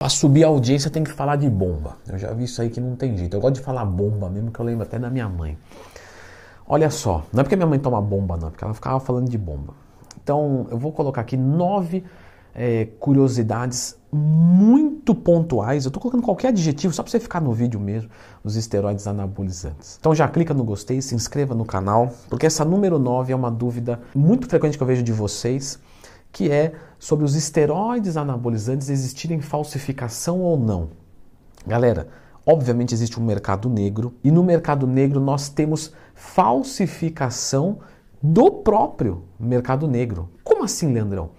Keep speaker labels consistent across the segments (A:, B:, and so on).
A: Para subir a audiência tem que falar de bomba. Eu já vi isso aí que não tem jeito. Eu gosto de falar bomba mesmo, que eu lembro até da minha mãe. Olha só, não é porque minha mãe toma bomba, não, porque ela ficava falando de bomba. Então, eu vou colocar aqui nove é, curiosidades muito pontuais. Eu estou colocando qualquer adjetivo só para você ficar no vídeo mesmo, os esteroides anabolizantes. Então já clica no gostei, se inscreva no canal, porque essa número 9 é uma dúvida muito frequente que eu vejo de vocês que é sobre os esteroides anabolizantes existirem falsificação ou não. Galera, obviamente existe um mercado negro e no mercado negro nós temos falsificação do próprio mercado negro. Como assim, Leandrão?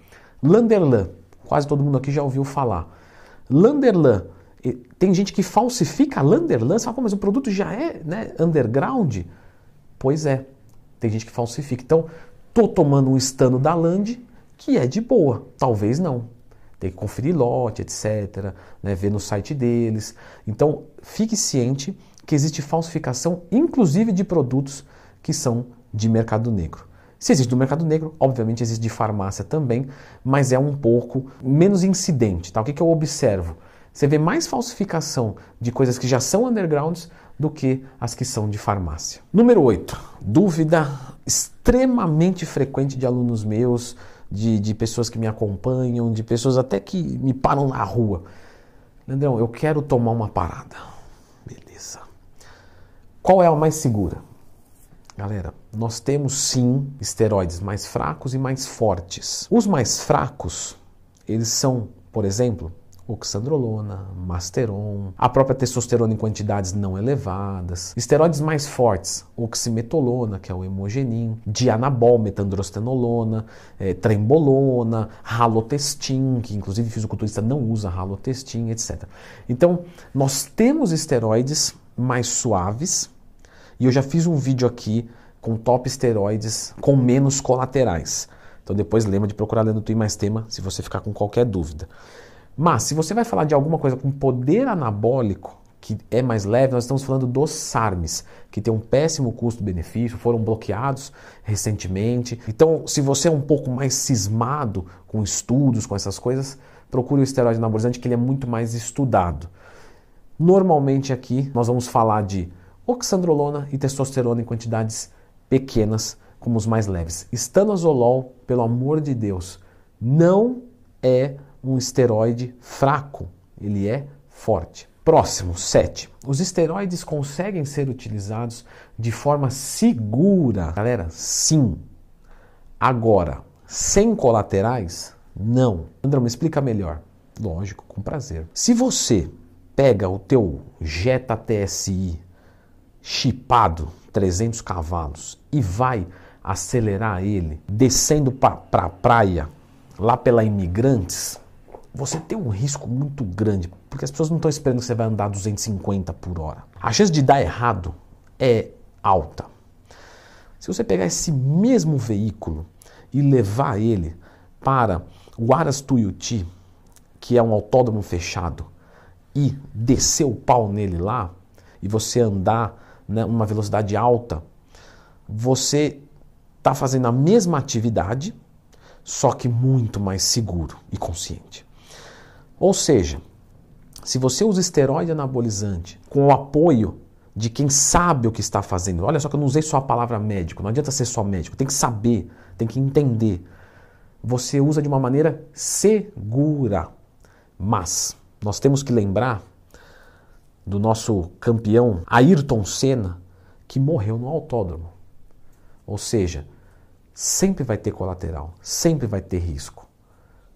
A: Landerlan, quase todo mundo aqui já ouviu falar. Landerlan, tem gente que falsifica Landerlan, fala, mas o produto já é né, underground? Pois é, tem gente que falsifica. Então, tô tomando um estano da Land, que é de boa, talvez não. Tem que conferir lote, etc., né, ver no site deles. Então, fique ciente que existe falsificação, inclusive de produtos que são de mercado negro. Se existe do mercado negro, obviamente existe de farmácia também, mas é um pouco menos incidente. Tá? O que, que eu observo? Você vê mais falsificação de coisas que já são undergrounds do que as que são de farmácia. Número 8. Dúvida extremamente frequente de alunos meus, de, de pessoas que me acompanham, de pessoas até que me param na rua. Leandrão, eu quero tomar uma parada. Beleza. Qual é a mais segura? Galera, nós temos sim esteroides mais fracos e mais fortes. Os mais fracos, eles são, por exemplo, oxandrolona, masteron, a própria testosterona em quantidades não elevadas, esteroides mais fortes, oximetolona, que é o hemogenin, dianabol, metandrostenolona, é, trembolona, halotestin, que inclusive o fisiculturista não usa halotestin, etc. Então, nós temos esteroides mais suaves, e eu já fiz um vídeo aqui com top esteroides com menos colaterais. Então depois lembra de procurar lendo tu mais tema se você ficar com qualquer dúvida. Mas se você vai falar de alguma coisa com poder anabólico, que é mais leve, nós estamos falando dos SARMs, que tem um péssimo custo-benefício, foram bloqueados recentemente. Então, se você é um pouco mais cismado com estudos, com essas coisas, procure o esteroide anabolizante, que ele é muito mais estudado. Normalmente aqui nós vamos falar de oxandrolona e testosterona em quantidades pequenas, como os mais leves. Estanozolol, pelo amor de Deus, não é um esteroide fraco, ele é forte. Próximo, 7. Os esteroides conseguem ser utilizados de forma segura. Galera, sim. Agora, sem colaterais? Não. André, me explica melhor. Lógico, com prazer. Se você pega o teu Jetta TSI chipado, 300 cavalos, e vai acelerar ele descendo para a pra praia, lá pela Imigrantes, você tem um risco muito grande, porque as pessoas não estão esperando que você vai andar 250 por hora. A chance de dar errado é alta. Se você pegar esse mesmo veículo e levar ele para o Aras Tuiuti, que é um autódromo fechado, e descer o pau nele lá, e você andar né, uma velocidade alta, você está fazendo a mesma atividade, só que muito mais seguro e consciente. Ou seja, se você usa esteroide anabolizante com o apoio de quem sabe o que está fazendo, olha só que eu não usei só a palavra médico, não adianta ser só médico, tem que saber, tem que entender. Você usa de uma maneira segura. Mas nós temos que lembrar do nosso campeão Ayrton Senna, que morreu no autódromo. Ou seja, sempre vai ter colateral, sempre vai ter risco.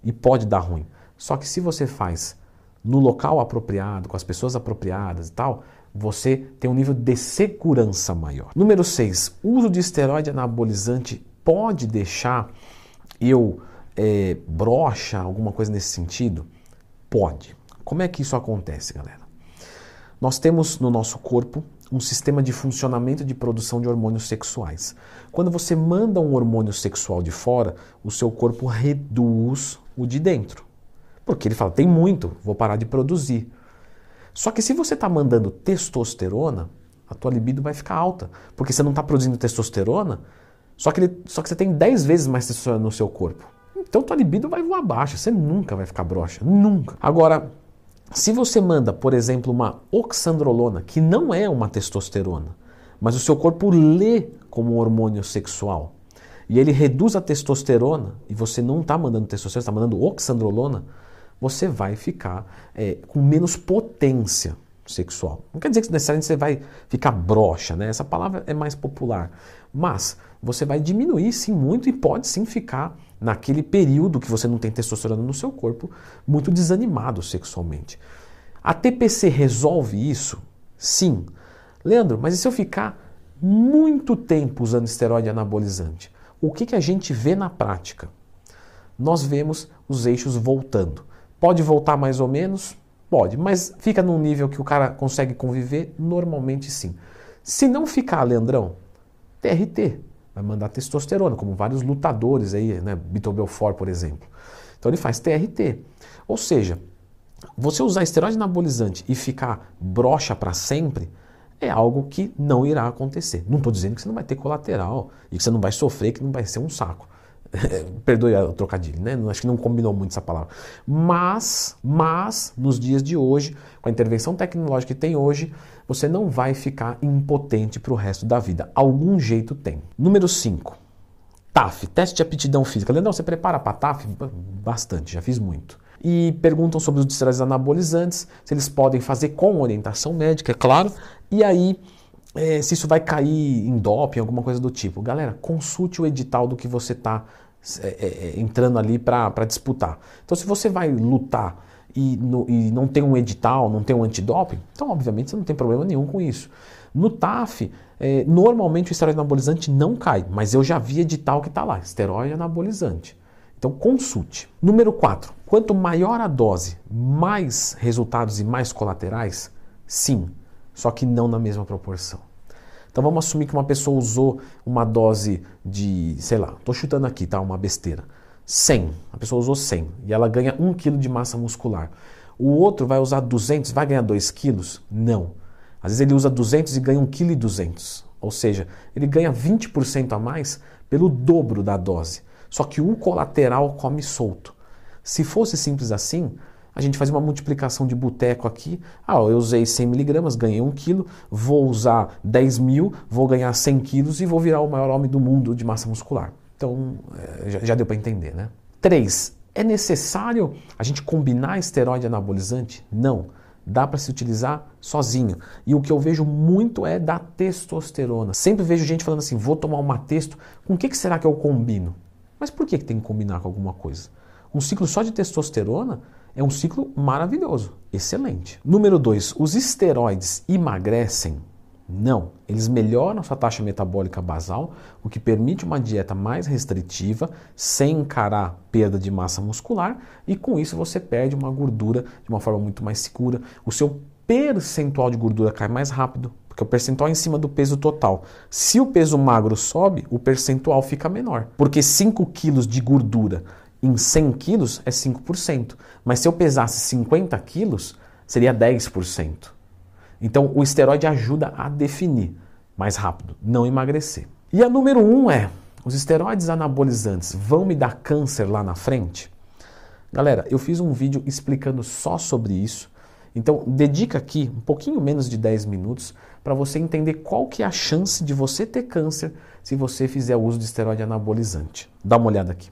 A: E pode dar ruim. Só que se você faz no local apropriado, com as pessoas apropriadas e tal, você tem um nível de segurança maior. Número 6, uso de esteroide anabolizante pode deixar eu é, brocha, alguma coisa nesse sentido? Pode. Como é que isso acontece, galera? Nós temos no nosso corpo um sistema de funcionamento de produção de hormônios sexuais. Quando você manda um hormônio sexual de fora, o seu corpo reduz o de dentro. Porque ele fala, tem muito, vou parar de produzir. Só que se você está mandando testosterona, a tua libido vai ficar alta. Porque você não está produzindo testosterona, só que, ele, só que você tem 10 vezes mais testosterona no seu corpo. Então tua libido vai voar abaixo, você nunca vai ficar broxa, nunca. Agora, Se você manda, por exemplo, uma oxandrolona, que não é uma testosterona, mas o seu corpo lê como um hormônio sexual, e ele reduz a testosterona, e você não está mandando testosterona, está mandando oxandrolona, você vai ficar é, com menos potência sexual. Não quer dizer que necessariamente você vai ficar broxa, né? Essa palavra é mais popular. Mas você vai diminuir sim muito e pode sim ficar naquele período que você não tem testosterona no seu corpo muito desanimado sexualmente. A TPC resolve isso? Sim. Leandro, mas e se eu ficar muito tempo usando esteroide anabolizante? O que, que a gente vê na prática? Nós vemos os eixos voltando. Pode voltar mais ou menos? Pode, mas fica num nível que o cara consegue conviver? Normalmente sim. Se não ficar, Leandrão, TRT, vai mandar testosterona, como vários lutadores aí, né? Vitor Belfort, por exemplo. Então ele faz TRT. Ou seja, você usar esteroide anabolizante e ficar broxa para sempre é algo que não irá acontecer. Não estou dizendo que você não vai ter colateral e que você não vai sofrer, que não vai ser um saco. Perdoe o trocadilho, né? Acho que não combinou muito essa palavra. Mas, mas, nos dias de hoje, com a intervenção tecnológica que tem hoje, você não vai ficar impotente para o resto da vida. Algum jeito tem. Número 5. TAF, teste de aptidão física. Leandrão, você prepara para TAF? Bastante, já fiz muito. E perguntam sobre os esteroides anabolizantes, se eles podem fazer com orientação médica, é claro. E aí, é, se isso vai cair em doping, alguma coisa do tipo. Galera, consulte o edital do que você está é, é, é, entrando ali para disputar. Então, se você vai lutar e, no, e, não tem um edital, não tem um antidoping, então, obviamente, você não tem problema nenhum com isso. No TAF, é, normalmente o esteroide anabolizante não cai, mas eu já vi edital que está lá, esteroide anabolizante. Então, consulte. Número 4. Quanto maior a dose, mais resultados e mais colaterais? Sim, só que não na mesma proporção. Então vamos assumir que uma pessoa usou uma dose de, sei lá, estou chutando aqui, tá? Uma besteira. 100. A pessoa usou 100 e ela ganha 1 kg de massa muscular. O outro vai usar 200, vai ganhar 2 quilos? Não. Às vezes ele usa 200 e ganha 1,2 kg. Ou seja, ele ganha 20% a mais pelo dobro da dose. Só que o colateral come solto. Se fosse simples assim, a gente faz uma multiplicação de boteco aqui. Ah, eu usei 100 miligramas, ganhei 1 quilo, vou usar 10 mil, vou ganhar 100 quilos e vou virar o maior homem do mundo de massa muscular. Então, já, já deu para entender, né? 3. É necessário a gente combinar esteroide anabolizante? Não. Dá para se utilizar sozinho. E o que eu vejo muito é da testosterona. Sempre vejo gente falando assim: vou tomar uma testo, com o que, que será que eu combino? Mas por que, que tem que combinar com alguma coisa? Um ciclo só de testosterona é um ciclo maravilhoso, excelente. Número 2, os esteroides emagrecem? Não, eles melhoram a sua taxa metabólica basal, o que permite uma dieta mais restritiva, sem encarar perda de massa muscular, e com isso você perde uma gordura de uma forma muito mais segura. O seu percentual de gordura cai mais rápido, porque o percentual é em cima do peso total. Se o peso magro sobe, o percentual fica menor, porque 5 quilos de gordura em 100 quilos é 5%. Mas se eu pesasse 50 quilos, seria 10%. Então o esteroide ajuda a definir mais rápido, não emagrecer. E a número 1 um é: os esteroides anabolizantes vão me dar câncer lá na frente? Galera, eu fiz um vídeo explicando só sobre isso. Então, dedica aqui um pouquinho menos de 10 minutos para você entender qual que é a chance de você ter câncer se você fizer uso de esteroide anabolizante. Dá uma olhada aqui.